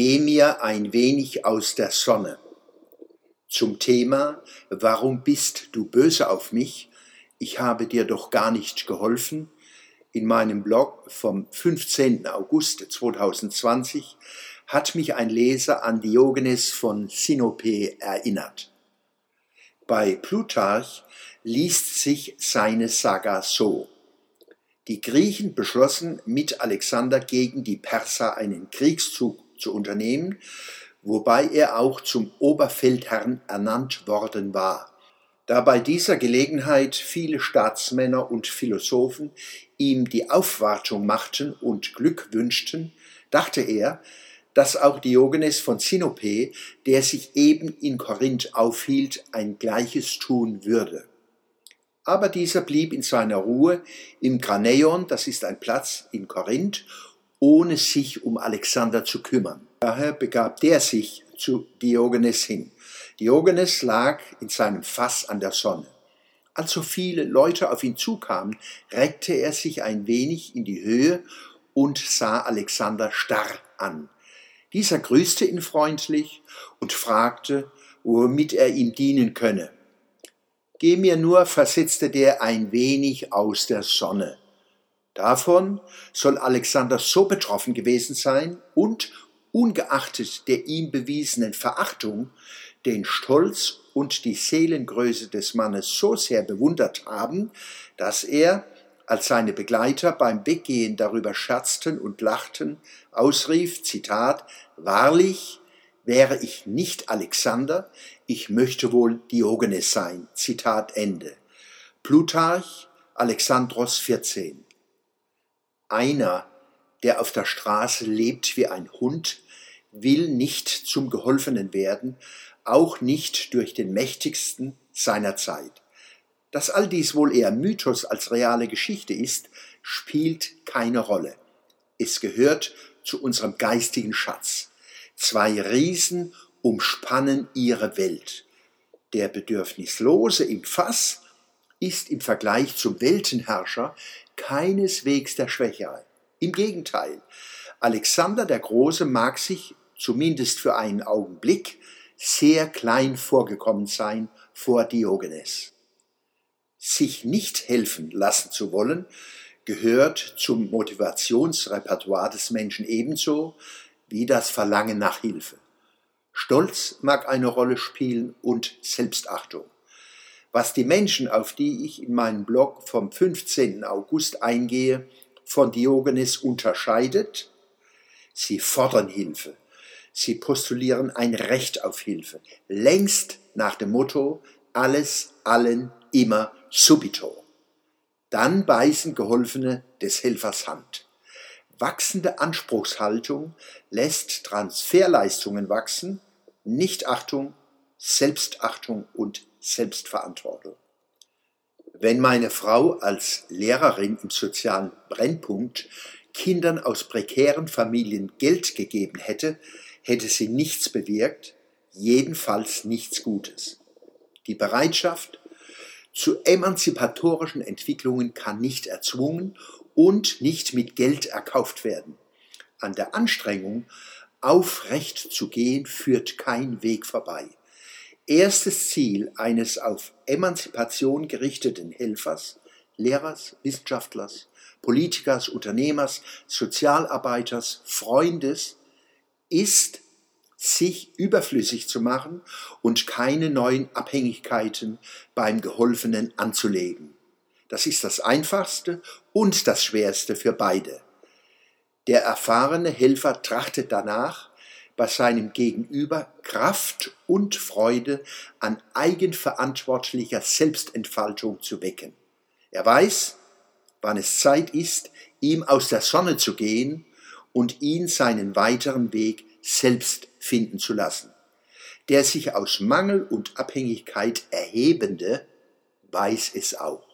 Geh mir ein wenig aus der Sonne. Zum Thema Warum bist du böse auf mich? Ich habe dir doch gar nicht geholfen. In meinem Blog vom 15. August 2020 hat mich ein Leser an Diogenes von Sinope erinnert. Bei Plutarch liest sich seine Saga so. Die Griechen beschlossen mit Alexander gegen die Perser einen Kriegszug zu unternehmen, wobei er auch zum Oberfeldherrn ernannt worden war. Da bei dieser Gelegenheit viele Staatsmänner und Philosophen ihm die Aufwartung machten und Glück wünschten, dachte er, dass auch Diogenes von Sinope, der sich eben in Korinth aufhielt, ein Gleiches tun würde. Aber dieser blieb in seiner Ruhe im Graneion, das ist ein Platz in Korinth, ohne sich um Alexander zu kümmern. Daher begab der sich zu Diogenes hin. Diogenes lag in seinem Fass an der Sonne. Als so viele Leute auf ihn zukamen, reckte er sich ein wenig in die Höhe und sah Alexander starr an. Dieser grüßte ihn freundlich und fragte, womit er ihm dienen könne. Geh mir nur, versetzte der, ein wenig aus der Sonne. Davon soll Alexander so betroffen gewesen sein und, ungeachtet der ihm bewiesenen Verachtung, den Stolz und die Seelengröße des Mannes so sehr bewundert haben, dass er, als seine Begleiter beim Weggehen darüber scherzten und lachten, ausrief, Zitat, Wahrlich, wäre ich nicht Alexander, ich möchte wohl Diogenes sein. Zitat Ende. Plutarch, Alexandros 14 einer, der auf der Straße lebt wie ein Hund, will nicht zum Geholfenen werden, auch nicht durch den Mächtigsten seiner Zeit. Dass all dies wohl eher Mythos als reale Geschichte ist, spielt keine Rolle. Es gehört zu unserem geistigen Schatz. Zwei Riesen umspannen ihre Welt. Der Bedürfnislose im Fass ist im Vergleich zum Weltenherrscher keineswegs der Schwächere. Im Gegenteil, Alexander der Große mag sich, zumindest für einen Augenblick, sehr klein vorgekommen sein vor Diogenes. Sich nicht helfen lassen zu wollen, gehört zum Motivationsrepertoire des Menschen ebenso wie das Verlangen nach Hilfe. Stolz mag eine Rolle spielen und Selbstachtung. Was die Menschen, auf die ich in meinem Blog vom 15. August eingehe, von Diogenes unterscheidet, sie fordern Hilfe. Sie postulieren ein Recht auf Hilfe, längst nach dem Motto alles, allen, immer, subito. Dann beißen Geholfene des Helfers Hand. Wachsende Anspruchshaltung lässt Transferleistungen wachsen, Nichtachtung, Selbstachtung und Selbstverantwortung. Wenn meine Frau als Lehrerin im sozialen Brennpunkt Kindern aus prekären Familien Geld gegeben hätte, hätte sie nichts bewirkt, jedenfalls nichts Gutes. Die Bereitschaft zu emanzipatorischen Entwicklungen kann nicht erzwungen und nicht mit Geld erkauft werden. An der Anstrengung, aufrecht zu gehen, führt kein Weg vorbei. Erstes Ziel eines auf Emanzipation gerichteten Helfers, Lehrers, Wissenschaftlers, Politikers, Unternehmers, Sozialarbeiters, Freundes ist, sich überflüssig zu machen und keine neuen Abhängigkeiten beim Geholfenen anzulegen. Das ist das Einfachste und das Schwerste für beide. Der erfahrene Helfer trachtet danach, bei seinem Gegenüber Kraft und Freude an eigenverantwortlicher Selbstentfaltung zu wecken. Er weiß, wann es Zeit ist, ihm aus der Sonne zu gehen und ihn seinen weiteren Weg selbst finden zu lassen. Der sich aus Mangel und Abhängigkeit erhebende weiß es auch.